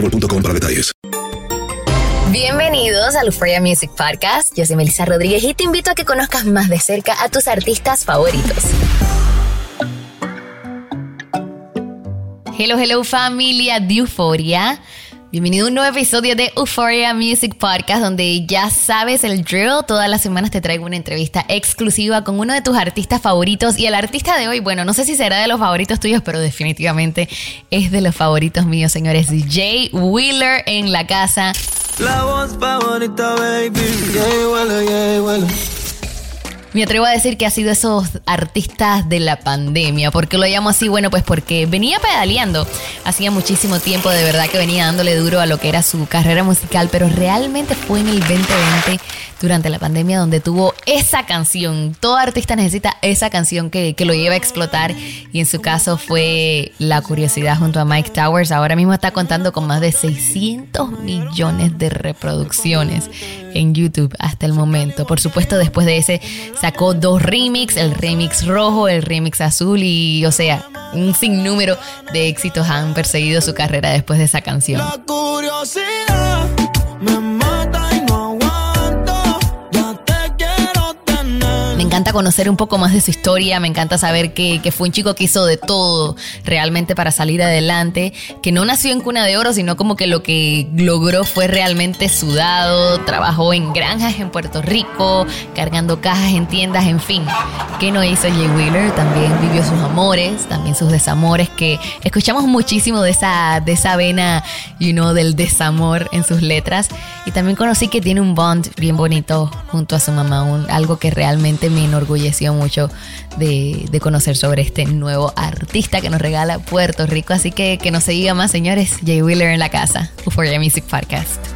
boostmobile.com para detalles. Bienvenidos al Euphoria Music Podcast. Yo soy Melissa Rodríguez y te invito a que conozcas más de cerca a tus artistas favoritos. Hello, hello familia de Euphoria. Bienvenido a un nuevo episodio de Euphoria Music Podcast, donde ya sabes el drill. Todas las semanas te traigo una entrevista exclusiva con uno de tus artistas favoritos. Y el artista de hoy, bueno, no sé si será de los favoritos tuyos, pero definitivamente es de los favoritos míos, señores. Jay Wheeler en la casa. La voz favorita, baby. Me atrevo a decir que ha sido esos artistas de la pandemia. ¿Por qué lo llamo así? Bueno, pues porque venía pedaleando. Hacía muchísimo tiempo de verdad que venía dándole duro a lo que era su carrera musical, pero realmente fue en el 2020, durante la pandemia, donde tuvo esa canción. Todo artista necesita esa canción que, que lo lleva a explotar y en su caso fue La Curiosidad junto a Mike Towers. Ahora mismo está contando con más de 600 millones de reproducciones en YouTube hasta el momento. Por supuesto, después de ese sacó dos remix, el remix rojo, el remix azul y, o sea, un sinnúmero de éxitos han perseguido su carrera después de esa canción. La curiosidad encanta conocer un poco más de su historia, me encanta saber que, fue un chico que hizo de todo realmente para salir adelante, que no nació en cuna de oro, sino como que lo que logró fue realmente sudado, trabajó en granjas en Puerto Rico, cargando cajas en tiendas, en fin. ¿Qué no hizo Jay Wheeler? También vivió sus amores, también sus desamores, que escuchamos muchísimo de esa, de esa vena, you know, del desamor en sus letras. Y también conocí que tiene un bond bien bonito junto a su mamá, un, algo que realmente me enorgulleció mucho de, conocer sobre este nuevo artista que nos regala Puerto Rico. Así que que no se diga más, señores. Jay Wheeler en la casa, Euphoria Music Podcast.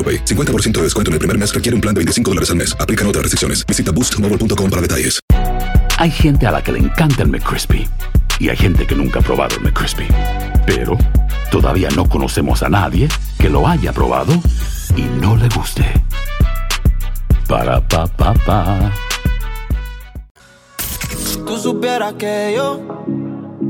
50% de descuento en el primer mes requiere un plan de 25 dólares al mes. Aplican otras restricciones. Visita boostmobile.com para detalles. Hay gente a la que le encanta el McCrispy y hay gente que nunca ha probado el McCrispy. Pero todavía no conocemos a nadie que lo haya probado y no le guste. Para pa pa pa. Tú supieras que yo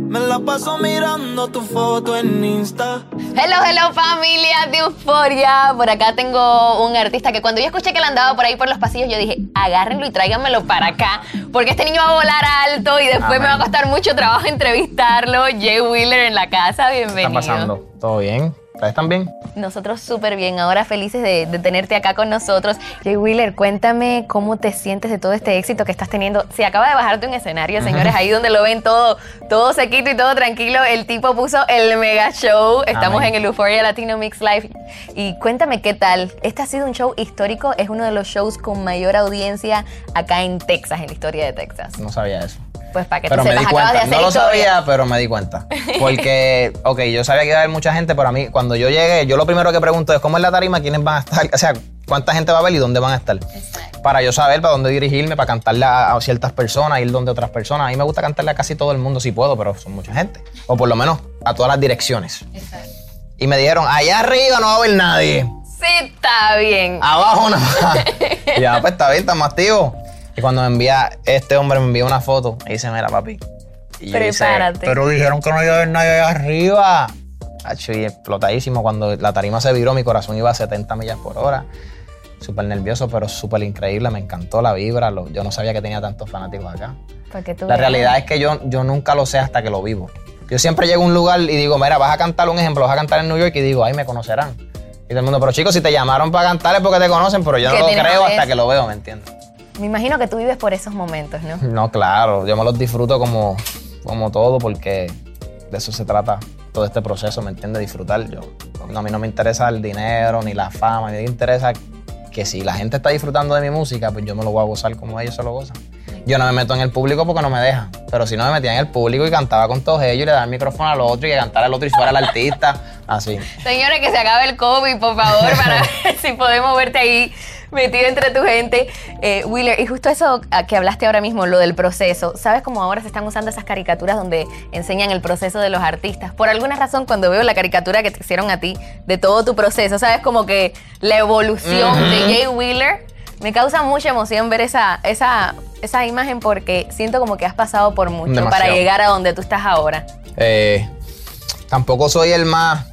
Me la paso mirando tu foto en Insta. Hello, hello familia de Euforia. Por acá tengo un artista que cuando yo escuché que él andaba por ahí por los pasillos, yo dije, agárrenlo y tráiganmelo para acá, porque este niño va a volar alto y después me va a costar mucho trabajo entrevistarlo. Jay Wheeler en la casa, bienvenido. ¿Qué está pasando? ¿Todo bien? ¿Ustedes están bien? Nosotros súper bien, ahora felices de, de tenerte acá con nosotros. Jay Wheeler, cuéntame cómo te sientes de todo este éxito que estás teniendo. Se acaba de bajarte un escenario, señores, ahí donde lo ven todo, todo sequito y todo tranquilo. El tipo puso el mega show. Estamos Amén. en el Euphoria Latino Mix Live. Y cuéntame qué tal. Este ha sido un show histórico, es uno de los shows con mayor audiencia acá en Texas, en la historia de Texas. No sabía eso. Pues para que Pero tú me sepas, di de cuenta. hacer No lo sabía, pero me di cuenta. Porque, ok, yo sabía que iba a haber mucha gente, pero a mí, cuando yo llegué, yo lo primero que pregunto es cómo es la tarima, quiénes van a estar, o sea, cuánta gente va a ver y dónde van a estar. Para yo saber para dónde dirigirme, para cantarle a, a ciertas personas, ir donde otras personas. A mí me gusta cantarle a casi todo el mundo si puedo, pero son mucha gente. O por lo menos a todas las direcciones. Y me dijeron, allá arriba no va a haber nadie. Sí, está bien. Abajo nada más. Ya, pues está bien, estamos activos. Y cuando me envía, este hombre me envía una foto y dice, mira, papi. Y Prepárate. pero dijeron que no iba a haber nadie allá arriba. Acho, y explotadísimo. Cuando la tarima se viró, mi corazón iba a 70 millas por hora. Súper nervioso, pero súper increíble. Me encantó la vibra. lo- yo no sabía que tenía tantos fanáticos acá. Tú La realidad es que yo, yo nunca lo sé hasta que lo vivo. Yo siempre llego a un lugar y digo, mira, vas a cantar un ejemplo, vas a cantar en New York y digo, ay, me conocerán. Y todo el mundo, pero chicos, si te llamaron para cantar es porque te conocen, pero yo no lo creo hasta que lo veo, ¿me entiendes? Me imagino que tú vives por esos momentos, ¿no? No, claro, yo me los disfruto como, como todo porque de eso se trata todo este proceso, ¿me entiendes? Disfrutar. Yo, a mí no me interesa el dinero ni la fama, a mí me interesa que si la gente está disfrutando de mi música, pues yo me lo voy a gozar como ellos se lo gozan. Yo no me meto en el público porque no me dejan, pero si no me metía en el público y cantaba con todos ellos y le daba el micrófono al otro y que cantara el otro y fuera el artista, así. Señores, que se acabe el COVID, por favor, para ver si podemos verte ahí metido entre tu gente. Eh, Wheeler, y justo eso que hablaste ahora mismo, lo del proceso. ¿Sabes cómo ahora se están usando esas caricaturas donde enseñan el proceso de los artistas? Por alguna razón, cuando veo la caricatura que te hicieron a ti de todo tu proceso, ¿sabes? Como que la evolución de Jay Wheeler. Me causa mucha emoción ver esa, esa, esa imagen porque siento como que has pasado por mucho para llegar a donde tú estás ahora. Eh, tampoco soy el más.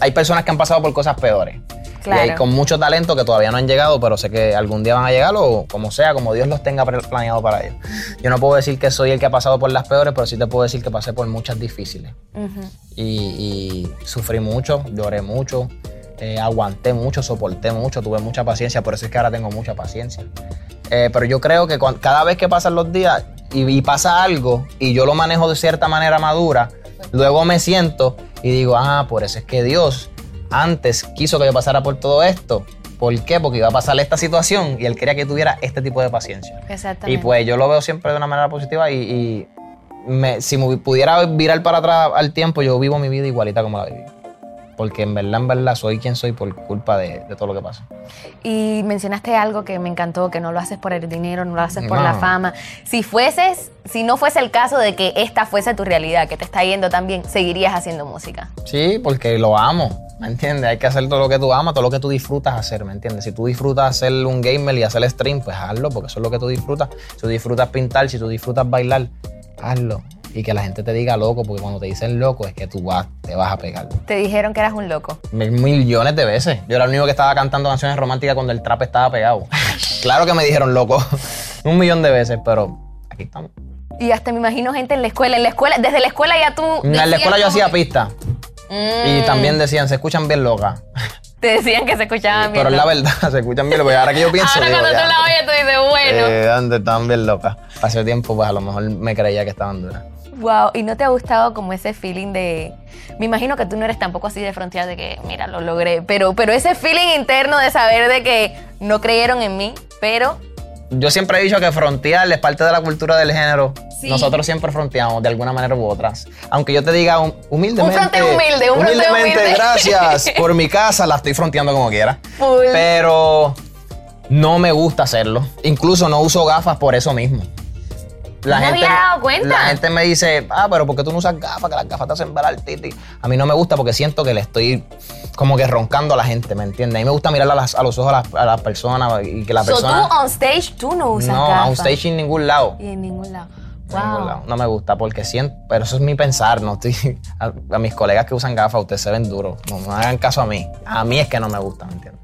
Hay personas que han pasado por cosas peores. Claro. Y hay con mucho talento que todavía no han llegado, pero sé que algún día van a llegar o como sea, como Dios los tenga planeado para ellos. Yo no puedo decir que soy el que ha pasado por las peores, pero sí te puedo decir que pasé por muchas difíciles. y, y sufrí mucho, lloré mucho, eh, aguanté mucho, soporté mucho, tuve mucha paciencia, por eso es que ahora tengo mucha paciencia. Eh, pero yo creo que cada vez que pasan los días y, y pasa algo y yo lo manejo de cierta manera madura, luego me siento y digo, ah, por eso es que Dios antes quiso que yo pasara por todo esto. ¿Por qué? Porque iba a pasar esta situación y Él quería que tuviera este tipo de paciencia. Exactamente. Y pues yo lo veo siempre de una manera positiva y, y me- si me pudiera virar para atrás al tiempo, yo vivo mi vida igualita como la viví. Porque en verdad, en verdad, soy quien soy por culpa de, de todo lo que pasa. Y mencionaste algo que me encantó, que no lo haces por el dinero, no lo haces por No. la fama. Si fueses, si no fuese el caso de que esta fuese tu realidad, que te está yendo tan bien, seguirías haciendo música. Sí, porque lo amo, ¿me entiendes? Hay que hacer todo lo que tú amas, todo lo que tú disfrutas hacer, ¿me entiendes? Si tú disfrutas ser un gamer y hacer stream, pues hazlo, porque eso es lo que tú disfrutas. Si tú disfrutas pintar, si tú disfrutas bailar, hazlo. Y que la gente te diga loco, porque cuando te dicen loco es que tú vas, te vas a pegar. Te dijeron que eras un loco. Mil millones de veces. Yo era el único que estaba cantando canciones románticas cuando el trap estaba pegado. claro que me dijeron loco. Un millón de veces, pero aquí estamos. Y hasta me imagino gente en la escuela, en la escuela, desde la escuela ya tú. En la escuela yo hacía que- Y Mm, también decían, se escuchan bien locas. Te decían que se escuchaban bien. Pero es la verdad, se escuchan bien locas. Ahora que yo pienso, Ahora digo, cuando tú la oyes, tú dices, bueno. eh, antes estaban bien locas. Hace tiempo, pues a lo mejor me creía que estaban duras. Wow, ¿y no te ha gustado como ese feeling de... Me imagino que tú no eres tampoco así de frontear de que, mira, lo logré, pero, pero ese feeling interno de saber de que no creyeron en mí, pero Yo siempre he dicho que frontear es parte de la cultura del género. Sí. Nosotros siempre fronteamos de alguna manera u otra. Aunque yo te diga hum- humildemente. Un fronteo humilde, un humildemente, humilde. gracias por mi casa, la estoy fronteando como quiera. Full. Pero no me gusta hacerlo. Incluso no uso gafas por eso mismo. No me había dado cuenta. La gente me dice, ah, pero ¿por qué tú no usas gafas? Que las gafas te hacen ver al titi. A mí no me gusta porque siento que le estoy como que roncando a la gente, ¿me entiendes? A mí me gusta mirar a, las- a los ojos a las, a las personas y que la so persona... tú on stage, tú no usas no, gafas. a un stage en ningún lado. Y en ningún lado. Wow. No me gusta porque siento, pero eso es mi pensar, no estoy a, a mis colegas que usan gafas, ustedes se ven duros. No, no hagan caso a mí. A mí es que no me gusta, ¿me entiendes?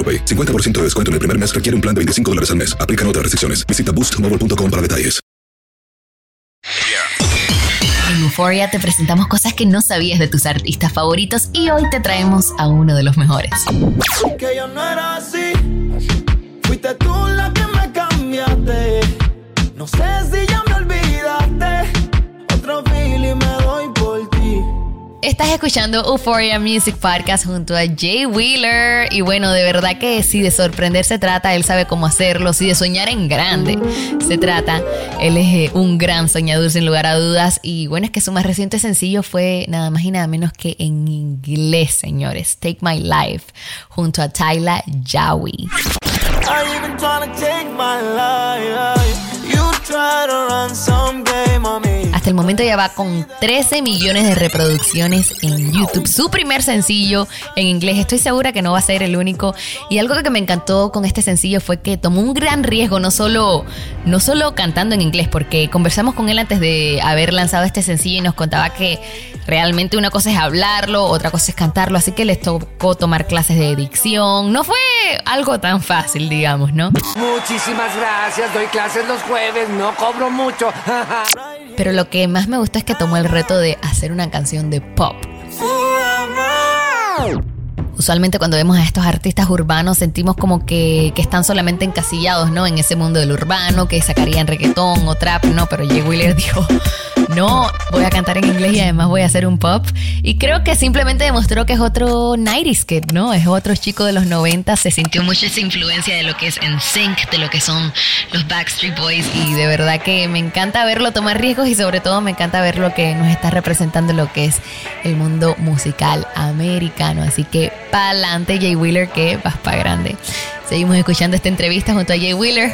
AroPay. 50% de descuento en el primer mes requiere un plan de 25 dólares al mes. Aplican otras restricciones. Visita boostmobile.com para detalles. En Euphoria te presentamos cosas que no sabías de tus artistas favoritos y hoy te traemos a uno de los mejores. Que yo no era así. Fuiste tú la que me cambiaste. No sé Estás escuchando Euphoria Music Podcast junto a Jay Wheeler y bueno, de verdad que si de sorprender se trata, él sabe cómo hacerlo, si de soñar en grande se trata, él es eh, un gran soñador sin lugar a dudas y bueno, es que su más reciente sencillo fue nada más y nada menos que en inglés, señores, Take My Life junto a Tyla Yawi. I even tryna take my life. You try to run some game. Momento ya va con 13 millones de reproducciones en YouTube. Su primer sencillo en inglés. Estoy segura que no va a ser el único. Y algo que me encantó con este sencillo fue que tomó un gran riesgo, no solo, no solo cantando en inglés, porque conversamos con él antes de haber lanzado este sencillo y nos contaba que realmente una cosa es hablarlo, otra cosa es cantarlo. Así que les tocó tomar clases de dicción. No fue algo tan fácil, digamos, ¿no? Muchísimas gracias, doy clases los jueves, no cobro mucho. Pero lo que más me gustó es que tomó el reto de hacer una canción de pop. Usualmente cuando vemos a estos artistas urbanos sentimos como que, que están solamente encasillados, ¿no? En ese mundo del urbano, que sacarían reggaetón o trap, ¿no? Pero Jay Wheeler dijo, no, voy a cantar en inglés y además voy a hacer un pop. Y creo que simplemente demostró que es otro 90s kid, ¿no? Es otro chico de los 90, se sintió mucho esa influencia de lo que es NSYNC, de lo que son los Backstreet Boys y de verdad que me encanta verlo tomar riesgos y sobre todo me encanta ver lo que nos está representando lo que es el mundo musical americano. Así que pa'lante Jay Wheeler que vas pa' grande. Seguimos escuchando esta entrevista junto a Jay Wheeler.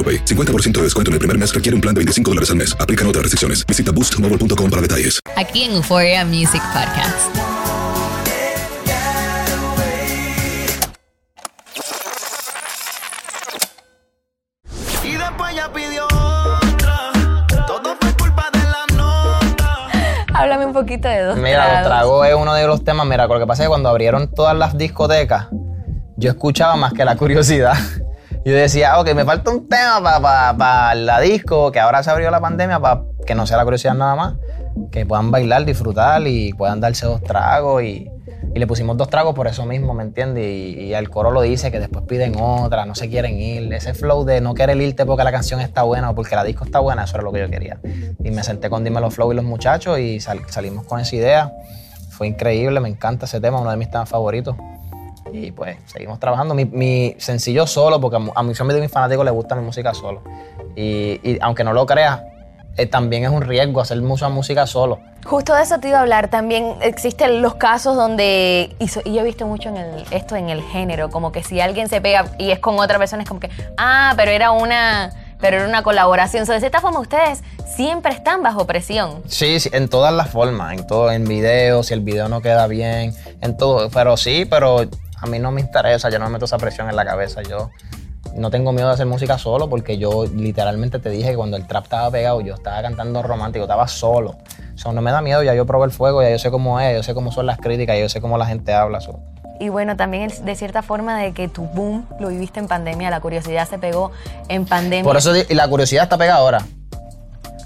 AroPay. 50% de descuento en el primer mes requiere un plan de 25 dólares al mes. Aplican otras restricciones. Visita boostmobile.com para detalles. Aquí en Euphoria Music Podcast. Y después ya pidió otra. Todo fue culpa de la nota. Háblame un poquito de dos Mira, los tragos. tragos es uno de los temas. Mira, lo que pasa es que cuando abrieron todas las discotecas, yo escuchaba más que la curiosidad. Yo decía, ok, me falta un tema para la disco, que ahora se abrió la pandemia, para que no sea la curiosidad nada más, que puedan bailar, disfrutar y puedan darse dos tragos. Y, y le pusimos dos tragos por eso mismo, ¿me entiendes? Y, y el coro lo dice, que después piden otra, no se quieren ir. Ese flow de no querer irte porque la canción está buena o porque la disco está buena, eso era lo que yo quería. Y me senté con Dímelo Flow y los muchachos y sal- salimos con esa idea. Fue increíble, me encanta ese tema, uno de mis temas favoritos. Y pues seguimos trabajando. Mi, mi sencillo solo, porque a, mu- a muchos de mis fanáticos les gusta mi música solo. Y, y aunque no lo creas, eh, también es un riesgo hacer mucha música solo. Justo de eso te iba a hablar. También existen los casos donde, y, so- y yo he visto mucho en el, esto en el género, como que si alguien se pega y es con otra persona, es como que, ah, pero era una, pero era una colaboración. So, de cierta forma, ustedes siempre están bajo presión. Sí, sí, en todas las formas, en todo, en video, si el video no queda bien, en todo. Pero sí, pero a mí no me interesa, yo no me meto esa presión en la cabeza. Yo no tengo miedo de hacer música solo porque yo literalmente te dije que cuando el trap estaba pegado, yo estaba cantando romántico, estaba solo. So, no me da miedo, ya yo probé el fuego, ya yo sé cómo es, yo sé cómo son las críticas, yo sé cómo la gente habla. so. Y bueno, también de cierta forma de que tu boom lo viviste en pandemia, la curiosidad se pegó en pandemia. Por eso, la curiosidad está pegada ahora.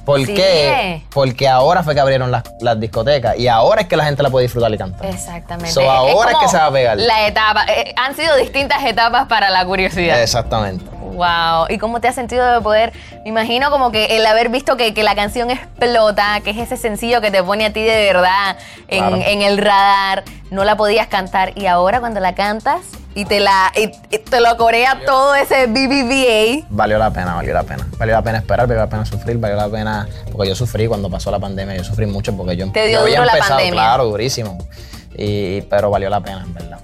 ¿Por Sí. qué? Porque ahora fue que abrieron las, las discotecas y ahora es que la gente la puede disfrutar y cantar. Exactamente. So, ahora es que se va a pegar. La etapa. eh, han sido distintas etapas para la curiosidad. Exactamente. Wow. ¿Y cómo te has sentido de poder? Me imagino como que el haber visto que, que la canción explota, que es ese sencillo que te pone a ti de verdad en, Claro. en el radar, no la podías cantar y ahora cuando la cantas y te la y- y te lo corea todo ese BBVA. Valió la pena, valió la pena. Valió la pena esperar, valió la pena sufrir, valió la pena. Porque yo sufrí cuando pasó la pandemia, yo sufrí mucho porque yo, Te dio yo había duro la empezado, pandemia. claro, durísimo. Y, pero valió la pena, en verdad.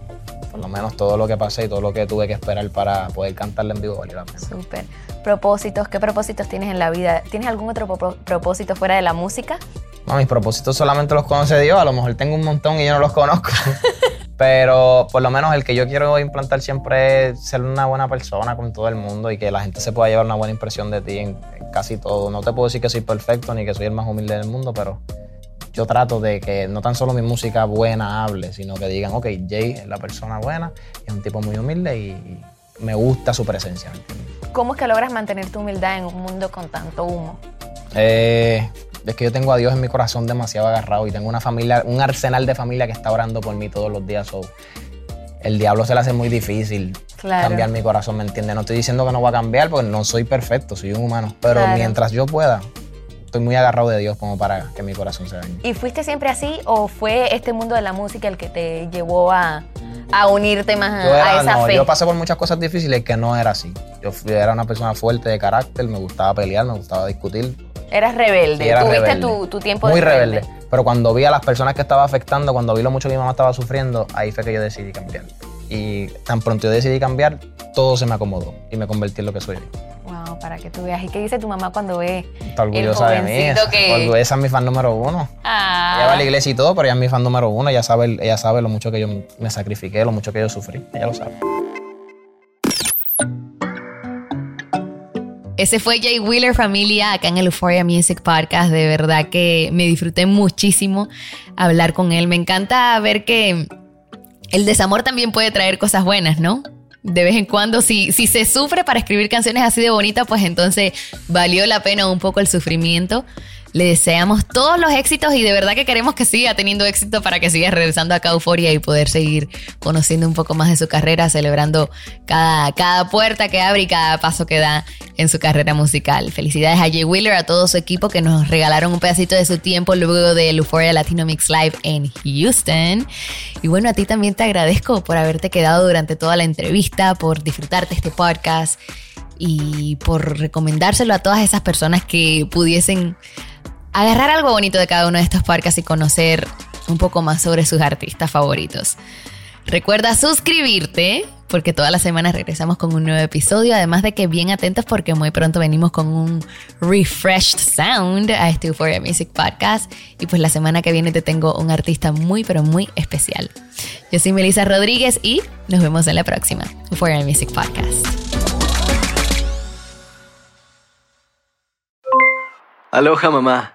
Por lo menos todo lo que pasé y todo lo que tuve que esperar para poder cantarle en vivo valió la pena. Súper. Propósitos, ¿qué propósitos tienes en la vida? ¿Tienes algún otro pro- propósito fuera de la música? No, mis propósitos solamente los conoce Dios. A lo mejor tengo un montón y yo no los conozco. Pero por lo menos el que yo quiero implantar siempre es ser una buena persona con todo el mundo y que la gente se pueda llevar una buena impresión de ti en, casi todo. No te puedo decir que soy perfecto ni que soy el más humilde del mundo, pero yo trato de que no tan solo mi música buena hable, sino que digan, ok, Jay es la persona buena, es un tipo muy humilde y, me gusta su presencia. ¿Cómo es que logras mantener tu humildad en un mundo con tanto humo? Eh, es que yo tengo a Dios en mi corazón demasiado agarrado y tengo una familia, un arsenal de familia que está orando por mí todos los días. so, el diablo se le hace muy difícil Claro. cambiar mi corazón, ¿me entiendes? No estoy diciendo que no va a cambiar porque no soy perfecto, soy un humano. Pero Claro. mientras yo pueda, estoy muy agarrado de Dios como para que mi corazón se dañe. ¿Y fuiste siempre así o fue este mundo de la música el que te llevó a, a unirte más Yo, a esa no, fe? yo pasé por muchas cosas difíciles que no era así. Yo era una persona fuerte de carácter, me gustaba pelear, me gustaba discutir. Eras rebelde, Sí, era tuviste rebelde. tu, tu tiempo Muy de rebelde. Pero cuando vi a las personas que estaba afectando, cuando vi lo mucho que mi mamá estaba sufriendo, ahí fue que yo decidí cambiar. Y tan pronto yo decidí cambiar, todo se me acomodó y me convertí en lo que soy hoy. Wow, para que tú veas. ¿Y qué dice tu mamá cuando ve Está orgullosa de mí. que- Esa es mi fan número uno. Ah. Ella va a la iglesia y todo, pero ella es mi fan número uno. Ella sabe, ella sabe lo mucho que yo me sacrifiqué, lo mucho que yo sufrí. Ella lo sabe. Ese fue Jay Wheeler familia acá en el Euphoria Music Podcast. De verdad que me disfruté muchísimo hablar con él. Me encanta ver que el desamor también puede traer cosas buenas, ¿no? De vez en cuando, si, si se sufre para escribir canciones así de bonitas, pues entonces valió la pena un poco el sufrimiento. Le deseamos todos los éxitos y de verdad que queremos que siga teniendo éxito para que siga regresando acá a Euforia y poder seguir conociendo un poco más de su carrera, celebrando cada, cada puerta que abre y cada paso que da en su carrera musical. Felicidades a Jay Wheeler, a todo su equipo que nos regalaron un pedacito de su tiempo luego del Euphoria Latino Mix Live en Houston. Y bueno, a ti también te agradezco por haberte quedado durante toda la entrevista, por disfrutarte este podcast y por recomendárselo a todas esas personas que pudiesen agarrar algo bonito de cada uno de estos podcasts y conocer un poco más sobre sus artistas favoritos. Recuerda suscribirte porque todas las semanas regresamos con un nuevo episodio, además de que bien atentos porque muy pronto venimos con un refreshed sound a este Euphoria Music Podcast y pues la semana que viene te tengo un artista muy pero muy especial. Yo soy Melissa Rodríguez y nos vemos en la próxima Euphoria Music Podcast. Aloha mamá,